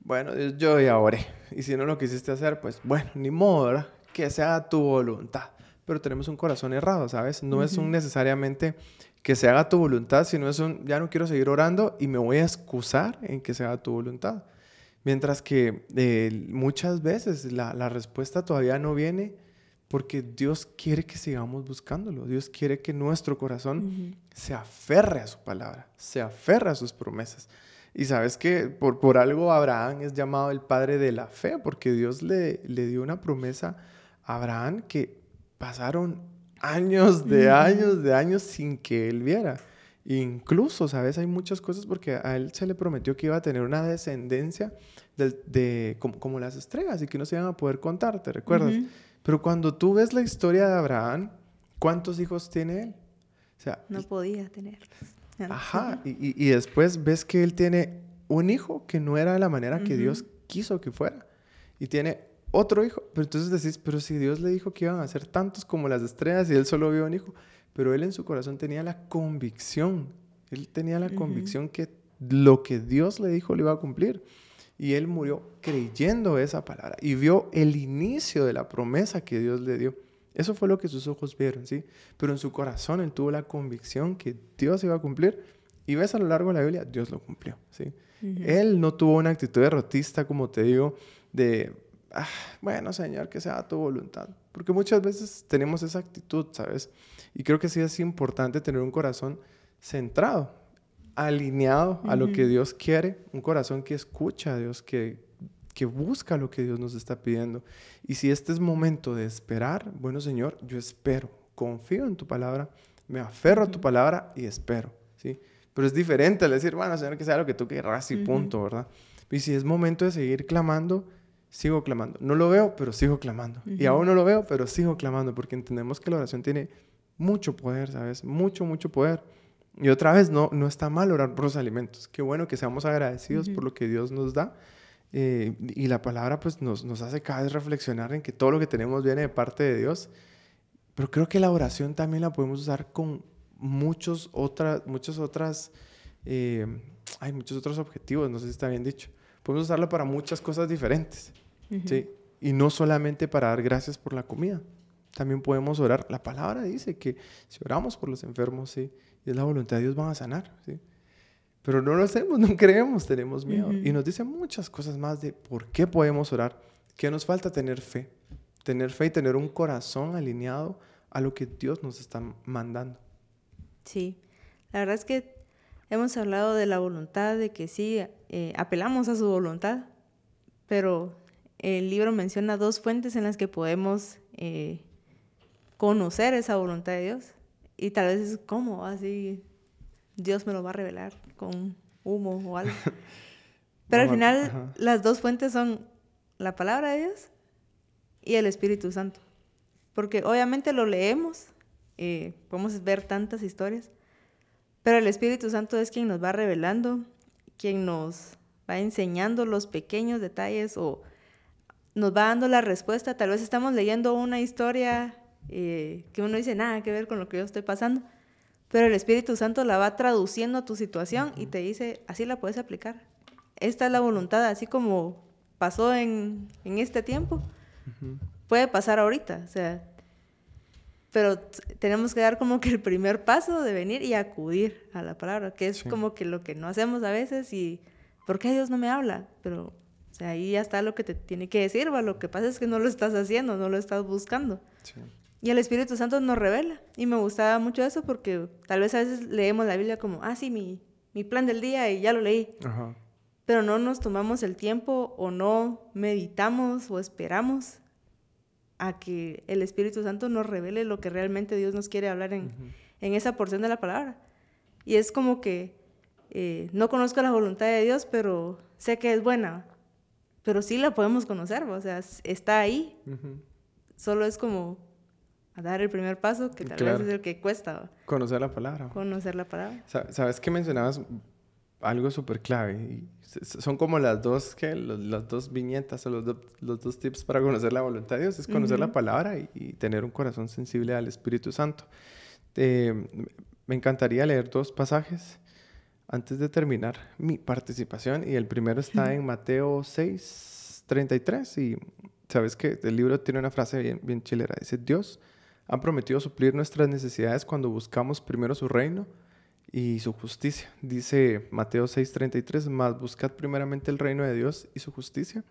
bueno, yo ya oré. Y si no lo quisiste hacer, pues bueno, ni modo, Que sea tu voluntad. Pero tenemos un corazón errado, ¿sabes? No es un necesariamente que se haga tu voluntad, sino es un, ya no quiero seguir orando y me voy a excusar en que se haga tu voluntad. Mientras que eh, muchas veces la, la respuesta todavía no viene porque Dios quiere que sigamos buscándolo. Dios quiere que nuestro corazón se aferre a su palabra, se aferre a sus promesas. Y sabes que por, por algo Abraham es llamado el padre de la fe, porque Dios le, le dio una promesa a Abraham que pasaron años de años de años sin que él viera. Incluso, ¿sabes? Hay muchas cosas porque a él se le prometió que iba a tener una descendencia de, como, las estrellas y que no se iban a poder contar, ¿te recuerdas? Pero cuando tú ves la historia de Abraham, ¿cuántos hijos tiene él? O sea, no podía tenerlos. Ajá, y, y, después ves que él tiene un hijo que no era de la manera que Dios quiso que fuera. Y tiene otro hijo. Pero entonces decís, pero si Dios le dijo que iban a ser tantos como las estrellas y él solo vio un hijo. Pero él en su corazón tenía la convicción. Él tenía la convicción que lo que Dios le dijo le iba a cumplir. Y él murió creyendo esa palabra y vio el inicio de la promesa que Dios le dio. Eso fue lo que sus ojos vieron, ¿sí? Pero en su corazón él tuvo la convicción que Dios iba a cumplir y ves a lo largo de la Biblia, Dios lo cumplió, ¿sí? Él no tuvo una actitud derrotista, como te digo, de, ah, bueno, Señor, que sea tu voluntad. Porque muchas veces tenemos esa actitud, ¿sabes? Y creo que sí es importante tener un corazón centrado, alineado a lo que Dios quiere, un corazón que escucha a Dios, que, que busca lo que Dios nos está pidiendo. Y si este es momento de esperar, bueno Señor, yo espero, confío en tu palabra, me aferro a tu palabra y espero, ¿sí? Pero es diferente al decir, bueno Señor, que sea lo que tú querrás y punto, ¿verdad? Y si es momento de seguir clamando, sigo clamando. No lo veo, pero sigo clamando. Y aún no lo veo, pero sigo clamando, porque entendemos que la oración tiene mucho poder, ¿sabes? Mucho, mucho poder. Y otra vez, no, no está mal orar por los alimentos. Qué bueno que seamos agradecidos por lo que Dios nos da. Eh, y la palabra pues nos, nos hace cada vez reflexionar en que todo lo que tenemos viene de parte de Dios. Pero creo que la oración también la podemos usar con muchos otras, muchas otras, eh, hay muchos otros objetivos, no sé si está bien dicho. Podemos usarla para muchas cosas diferentes, ¿sí? Y no solamente para dar gracias por la comida. También podemos orar. La palabra dice que si oramos por los enfermos, sí, y es la voluntad de Dios, van a sanar, sí. Pero no lo hacemos, no creemos, tenemos miedo. Y nos dice muchas cosas más de por qué podemos orar. Que nos falta tener fe. Tener fe y tener un corazón alineado a lo que Dios nos está mandando. Sí, la verdad es que hemos hablado de la voluntad, de que sí, eh, apelamos a su voluntad, pero el libro menciona dos fuentes en las que podemos eh, conocer esa voluntad de Dios. Y tal vez es como así, Dios me lo va a revelar con humo o algo. Pero al final las dos fuentes son la palabra de Dios y el Espíritu Santo. Porque obviamente lo leemos, eh, podemos ver tantas historias, pero el Espíritu Santo es quien nos va revelando, quien nos va enseñando los pequeños detalles o nos va dando la respuesta. Tal vez estamos leyendo una historia eh, que uno dice nada que ver con lo que yo estoy pasando, pero el Espíritu Santo la va traduciendo a tu situación y te dice, así la puedes aplicar. Esta es la voluntad, así como pasó en, en este tiempo, puede pasar ahorita. O sea, pero tenemos que dar como que el primer paso de venir y acudir a la palabra, que es como que lo que no hacemos a veces y ¿por qué Dios no me habla? Pero o sea, ahí ya está lo que te tiene que decir, ¿va? lo que pasa es que no lo estás haciendo, no lo estás buscando. Y el Espíritu Santo nos revela y me gustaba mucho eso porque tal vez a veces leemos la Biblia como, ah, sí, mi, mi plan del día y ya lo leí. Pero no nos tomamos el tiempo o no meditamos o esperamos a que el Espíritu Santo nos revele lo que realmente Dios nos quiere hablar en, esa porción de la palabra. Y es como que eh, no conozco la voluntad de Dios, pero sé que es buena, pero sí la podemos conocer, o sea, está ahí. Solo es como dar el primer paso, que tal vez es el que cuesta. Conocer la palabra. Conocer la palabra. ¿Sabes que mencionabas algo súper clave? Y son como las dos, ¿qué? las dos viñetas o los, los, dos tips para conocer la voluntad de Dios. Es conocer la palabra y, tener un corazón sensible al Espíritu Santo. me encantaría leer dos pasajes antes de terminar mi participación. Y el primero está en Mateo 6, 33. Y sabes que el libro tiene una frase bien, bien chilera. Dice, Dios ha prometido suplir nuestras necesidades cuando buscamos primero su reino y su justicia. Dice Mateo 6:33, más buscad primeramente el reino de Dios y su justicia,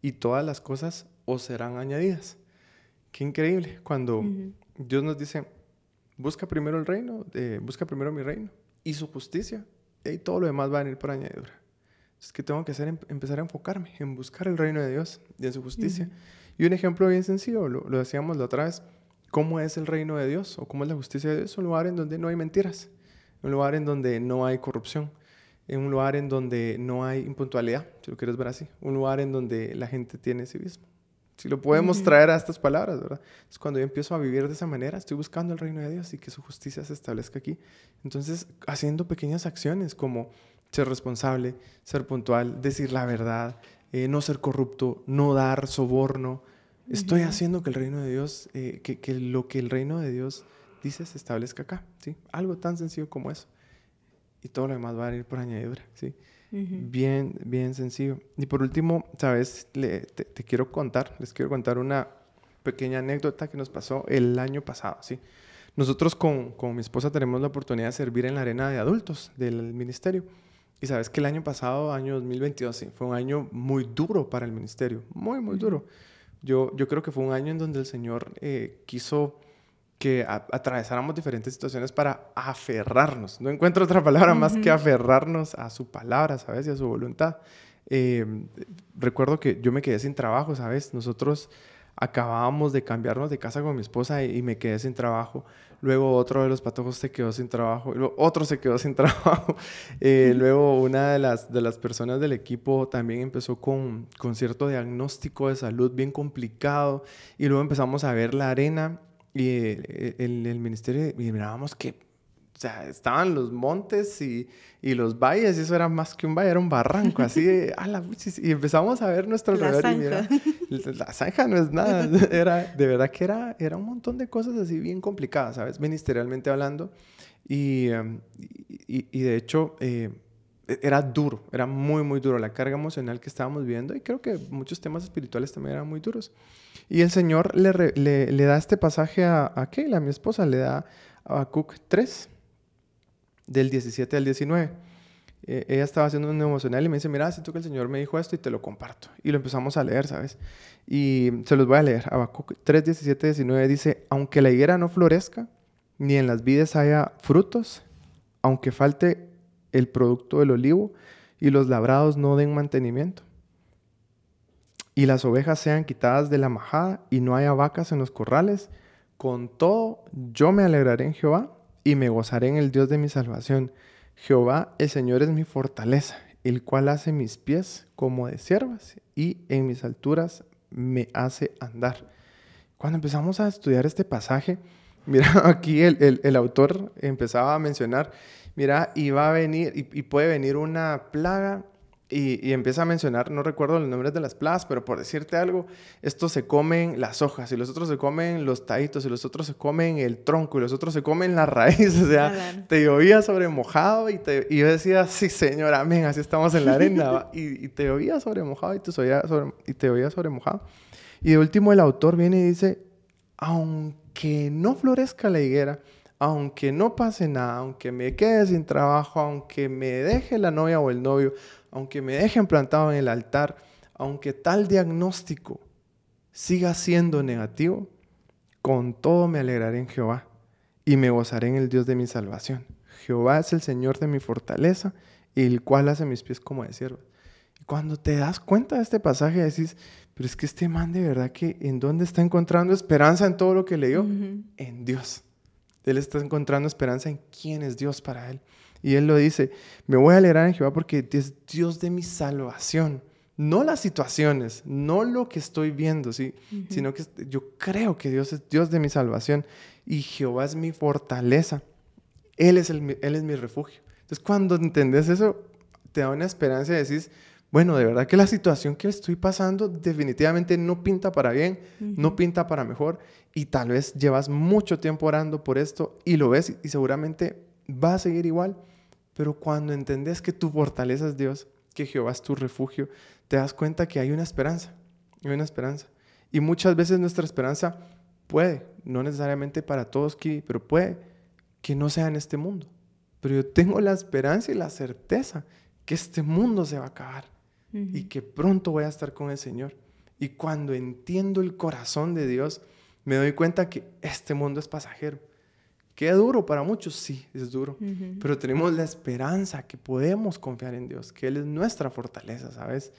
y todas las cosas os serán añadidas. Qué increíble cuando Dios nos dice, busca primero el reino, eh, busca primero mi reino y su justicia, y todo lo demás va a venir por añadidura. Es que tengo que hacer, em, empezar a enfocarme en buscar el reino de Dios y en su justicia. Y un ejemplo bien sencillo, lo, lo decíamos la otra vez, ¿cómo es el reino de Dios o cómo es la justicia de Dios? Un lugar en donde no hay mentiras un lugar en donde no hay corrupción, en un lugar en donde no hay impuntualidad, si lo quieres ver así, un lugar en donde la gente tiene civismo. Si lo podemos traer a estas palabras, ¿verdad? Es cuando yo empiezo a vivir de esa manera, estoy buscando el reino de Dios y que su justicia se establezca aquí. Entonces, haciendo pequeñas acciones como ser responsable, ser puntual, decir la verdad, eh, no ser corrupto, no dar soborno, estoy haciendo que el reino de Dios, eh, que, que lo que el reino de Dios dice se establezca acá, ¿sí? Algo tan sencillo como eso. Y todo lo demás va a ir por añadidura, ¿sí? Bien, bien sencillo. Y por último, sabes, te, te, quiero contar, les quiero contar una pequeña anécdota que nos pasó el año pasado, ¿sí? Nosotros con, con mi esposa tenemos la oportunidad de servir en la arena de adultos del ministerio. Y sabes que el año pasado, año 2022, sí, fue un año muy duro para el ministerio, muy, muy duro. Yo, yo creo que fue un año en donde el Señor eh, quiso que atravesáramos diferentes situaciones para aferrarnos. No encuentro otra palabra más que aferrarnos a su palabra, ¿sabes? Y a su voluntad. Em, recuerdo que yo me quedé sin trabajo, ¿sabes? Nosotros acabábamos de cambiarnos de casa con mi esposa y, me quedé sin trabajo. Luego otro de los patojos se quedó sin trabajo. Luego otro se quedó sin trabajo. Eh, luego una de las, de las personas del equipo también empezó con, con cierto diagnóstico de salud bien complicado. Y luego empezamos a ver la arena y eh, el, el, ministerio, y mirábamos que, o sea, estaban los montes y, y, los valles, y eso era más que un valle, era un barranco, así, de, la, y empezamos a ver nuestro alrededor y mira, la zanja no es nada, era, de verdad que era, era un montón de cosas así bien complicadas, ¿sabes? Ministerialmente hablando, y, em, y, y de hecho... Eh, era duro, era muy, muy duro la carga emocional que estábamos viendo y creo que muchos temas espirituales también eran muy duros. Y el Señor le, le, da este pasaje a, a a mi esposa, le da a Cook 3, del 17 al 19. Eh, ella estaba haciendo un emocional y me dice, mira, siento que el Señor me dijo esto y te lo comparto. Y lo empezamos a leer, ¿sabes? Y se los voy a leer. Habacuc 3, 17, 19 dice, aunque la higuera no florezca, ni en las vides haya frutos, aunque falte el producto del olivo y los labrados no den mantenimiento, y las ovejas sean quitadas de la majada y no haya vacas en los corrales, con todo yo me alegraré en Jehová y me gozaré en el Dios de mi salvación. Jehová, el Señor es mi fortaleza, el cual hace mis pies como de siervas y en mis alturas me hace andar. Cuando empezamos a estudiar este pasaje, mira, aquí el, autor empezaba a mencionar, mira, y va a venir, y puede venir una plaga y, empieza a mencionar, no recuerdo los nombres de las plazas, pero por decirte algo, estos se comen las hojas y los otros se comen los taitos y los otros se comen el tronco y los otros se comen la raíz. O sea, te llovía sobre mojado y, te, y yo decía, sí, señor, amén, así estamos en la arena. y, y, te llovía sobre mojado y te, sobre, y te oía sobre mojado. Y de último el autor viene y dice, aunque no florezca la higuera, aunque no pase nada, aunque me quede sin trabajo, aunque me deje la novia o el novio, aunque me dejen plantado en el altar, aunque tal diagnóstico siga siendo negativo, con todo me alegraré en Jehová y me gozaré en el Dios de mi salvación. Jehová es el Señor de mi fortaleza, y el cual hace mis pies como de siervo. Y cuando te das cuenta de este pasaje, decís, pero es que este man de verdad que en dónde está encontrando esperanza en todo lo que leyó? En Dios. Él está encontrando esperanza en quién es Dios para él. Y él lo dice, me voy a alegrar en Jehová porque es Dios de mi salvación. No las situaciones, no lo que estoy viendo, ¿sí? sino que yo creo que Dios es Dios de mi salvación y Jehová es mi fortaleza. Él es, el, él es mi refugio. Entonces cuando entendés eso, te da una esperanza y decís, bueno, de verdad que la situación que estoy pasando definitivamente no pinta para bien, no pinta para mejor y tal vez llevas mucho tiempo orando por esto y lo ves y seguramente va a seguir igual, pero cuando entendés que tu fortaleza es Dios, que Jehová es tu refugio, te das cuenta que hay una esperanza, hay una esperanza. Y muchas veces nuestra esperanza puede, no necesariamente para todos, pero puede que no sea en este mundo. Pero yo tengo la esperanza y la certeza que este mundo se va a acabar y que pronto voy a estar con el Señor. Y cuando entiendo el corazón de Dios, me doy cuenta que este mundo es pasajero Qué duro para muchos, sí, es duro, pero tenemos la esperanza que podemos confiar en Dios, que Él es nuestra fortaleza, ¿sabes?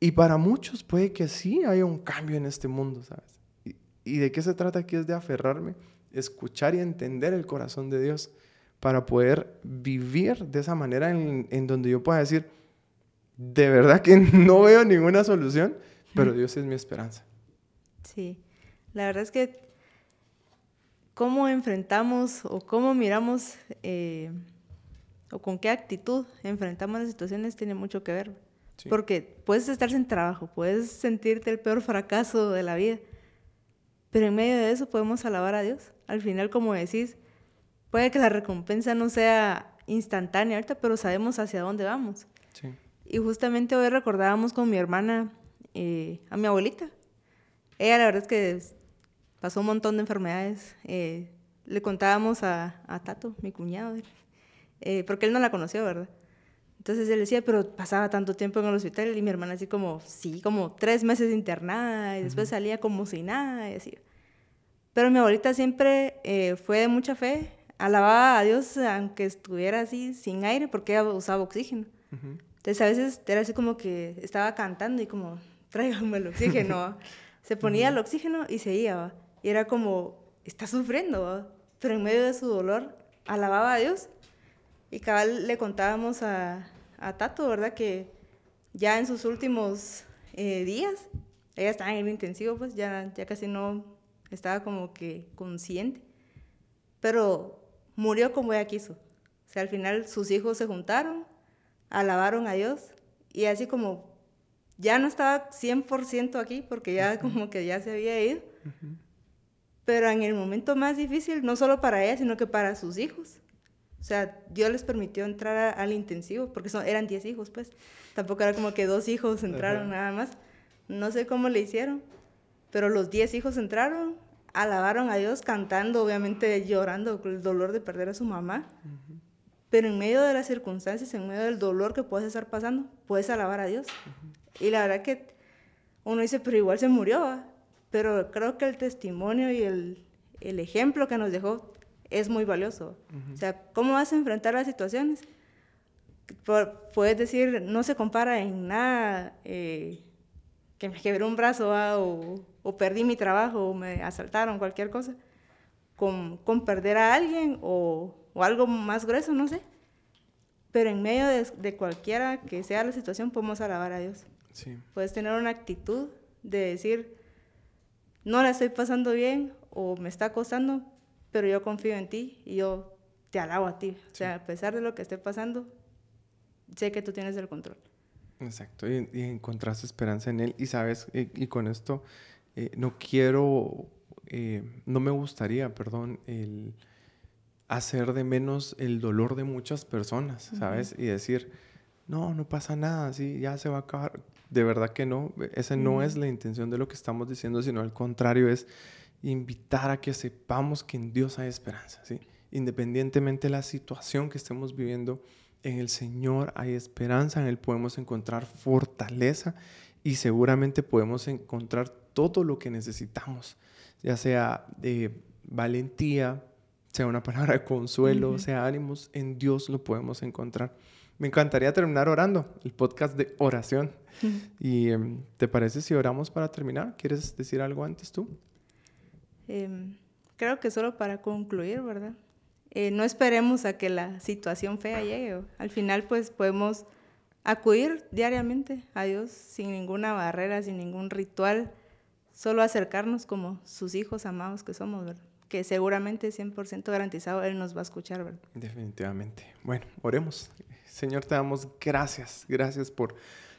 Y para muchos puede que sí haya un cambio en este mundo, ¿sabes? ¿Y, de qué se trata aquí? Es de aferrarme, escuchar y entender el corazón de Dios para poder vivir de esa manera en, en donde yo pueda decir, de verdad que no veo ninguna solución, pero Dios es mi esperanza. Sí, la verdad es que cómo enfrentamos o cómo miramos eh, o con qué actitud enfrentamos las situaciones tiene mucho que ver. Porque puedes estar sin trabajo, puedes sentirte el peor fracaso de la vida, pero en medio de eso podemos alabar a Dios. Al final, como decís, puede que la recompensa no sea instantánea ahorita, pero sabemos hacia dónde vamos. Y justamente hoy recordábamos con mi hermana eh, a mi abuelita. Ella la verdad es que pasó un montón de enfermedades. Eh, le contábamos a, a, Tato, mi cuñado, eh, porque él no la conoció, ¿verdad? Entonces él decía, pero pasaba tanto tiempo en el hospital y mi hermana así como, sí, como tres meses internada y después salía como sin nada y así. Pero mi abuelita siempre eh, fue de mucha fe, alababa a Dios aunque estuviera así sin aire porque ella usaba oxígeno. Entonces a veces era así como que estaba cantando y como, tráigame el oxígeno. se ponía el oxígeno y se iba. Y era como, está sufriendo, pero en medio de su dolor alababa a Dios. Y cabal le contábamos a, a Tato, ¿verdad? Que ya en sus últimos eh, días, ella estaba en el intensivo, pues ya, ya casi no estaba como que consciente. Pero murió como ella quiso. O sea, al final sus hijos se juntaron, alabaron a Dios y así como ya no estaba 100% aquí porque ya como que ya se había ido. Pero en el momento más difícil, no solo para ella, sino que para sus hijos. O sea, Dios les permitió entrar al intensivo, porque son, eran 10 hijos, pues. Tampoco era como que dos hijos entraron nada más. No sé cómo le hicieron, pero los 10 hijos entraron, alabaron a Dios cantando, obviamente llorando con el dolor de perder a su mamá. Pero en medio de las circunstancias, en medio del dolor que puedes estar pasando, puedes alabar a Dios. Y la verdad que uno dice, pero igual se murió, pero creo que el testimonio y el, el, ejemplo que nos dejó es muy valioso. O sea, ¿cómo vas a enfrentar las situaciones? puedes decir, no se compara en nada eh, que me quebré un brazo o, o, perdí mi trabajo o me asaltaron, cualquier cosa, con, con perder a alguien o, o, algo más grueso, no sé. Pero en medio de, de cualquiera que sea la situación, podemos alabar a Dios. Puedes tener una actitud de decir, no la estoy pasando bien o me está costando, pero yo confío en ti y yo te alabo a ti. O sea, a pesar de lo que esté pasando, sé que tú tienes el control. Exacto, y, encontraste esperanza en Él. Y sabes, y, con esto, eh, no quiero, eh, no me gustaría, perdón, el hacer de menos el dolor de muchas personas, ¿sabes? Y decir, no, no pasa nada, sí, ya se va a acabar. De verdad que no, esa no es la intención de lo que estamos diciendo, sino al contrario es invitar a que sepamos que en Dios hay esperanza, ¿sí? Independientemente de la situación que estemos viviendo, en el Señor hay esperanza, en Él podemos encontrar fortaleza y seguramente podemos encontrar todo lo que necesitamos, ya sea de valentía, sea una palabra de consuelo, sea ánimos, en Dios lo podemos encontrar. Me encantaría terminar orando, el podcast de oración. ¿Y em, te parece si oramos para terminar? ¿Quieres decir algo antes tú? Em, creo que solo para concluir, ¿verdad? Eh, no esperemos a que la situación fea llegue. Al final, pues podemos acudir diariamente a Dios sin ninguna barrera, sin ningún ritual, solo acercarnos como sus hijos amados que somos, ¿verdad? Que seguramente 100% garantizado Él nos va a escuchar, ¿verdad? Definitivamente. Bueno, oremos. Señor, te damos gracias, gracias por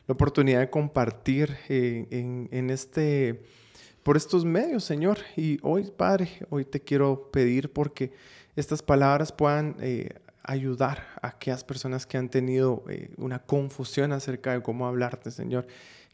la oportunidad de compartir eh, en, este, por estos medios, Señor. Y hoy, Padre, hoy te quiero pedir porque estas palabras puedan eh, ayudar a aquellas personas que han tenido eh, una confusión acerca de cómo hablarte, Señor.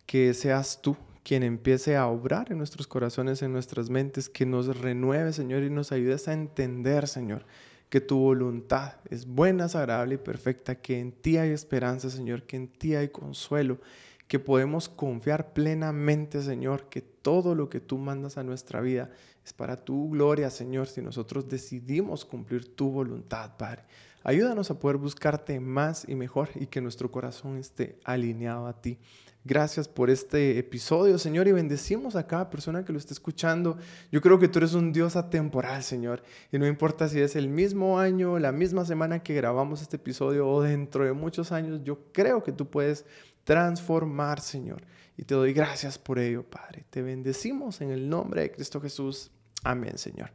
Que seas tú quien empiece a obrar en nuestros corazones, en nuestras mentes, que nos renueve, Señor, y nos ayudes a entender, Señor que tu voluntad es buena, agradable y perfecta, que en ti hay esperanza, Señor, que en ti hay consuelo, que podemos confiar plenamente, Señor, que todo lo que tú mandas a nuestra vida es para tu gloria, Señor, si nosotros decidimos cumplir tu voluntad, Padre. Ayúdanos a poder buscarte más y mejor y que nuestro corazón esté alineado a ti. Gracias por este episodio, Señor, y bendecimos a cada persona que lo esté escuchando. Yo creo que tú eres un Dios atemporal, Señor, y no importa si es el mismo año, la misma semana que grabamos este episodio o dentro de muchos años, yo creo que tú puedes transformar, Señor. Y te doy gracias por ello, Padre. Te bendecimos en el nombre de Cristo Jesús. Amén, Señor.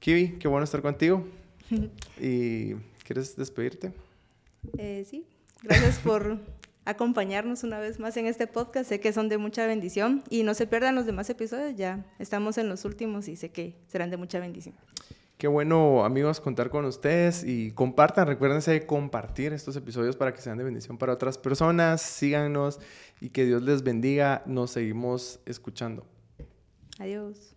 Kiwi, qué bueno estar contigo. ¿Y quieres despedirte? Eh, sí, gracias por acompañarnos una vez más en este podcast. Sé que son de mucha bendición y no se pierdan los demás episodios, ya estamos en los últimos y sé que serán de mucha bendición. Qué bueno, amigos, contar con ustedes y compartan, recuérdense de compartir estos episodios para que sean de bendición para otras personas, síganos y que Dios les bendiga, nos seguimos escuchando. Adiós.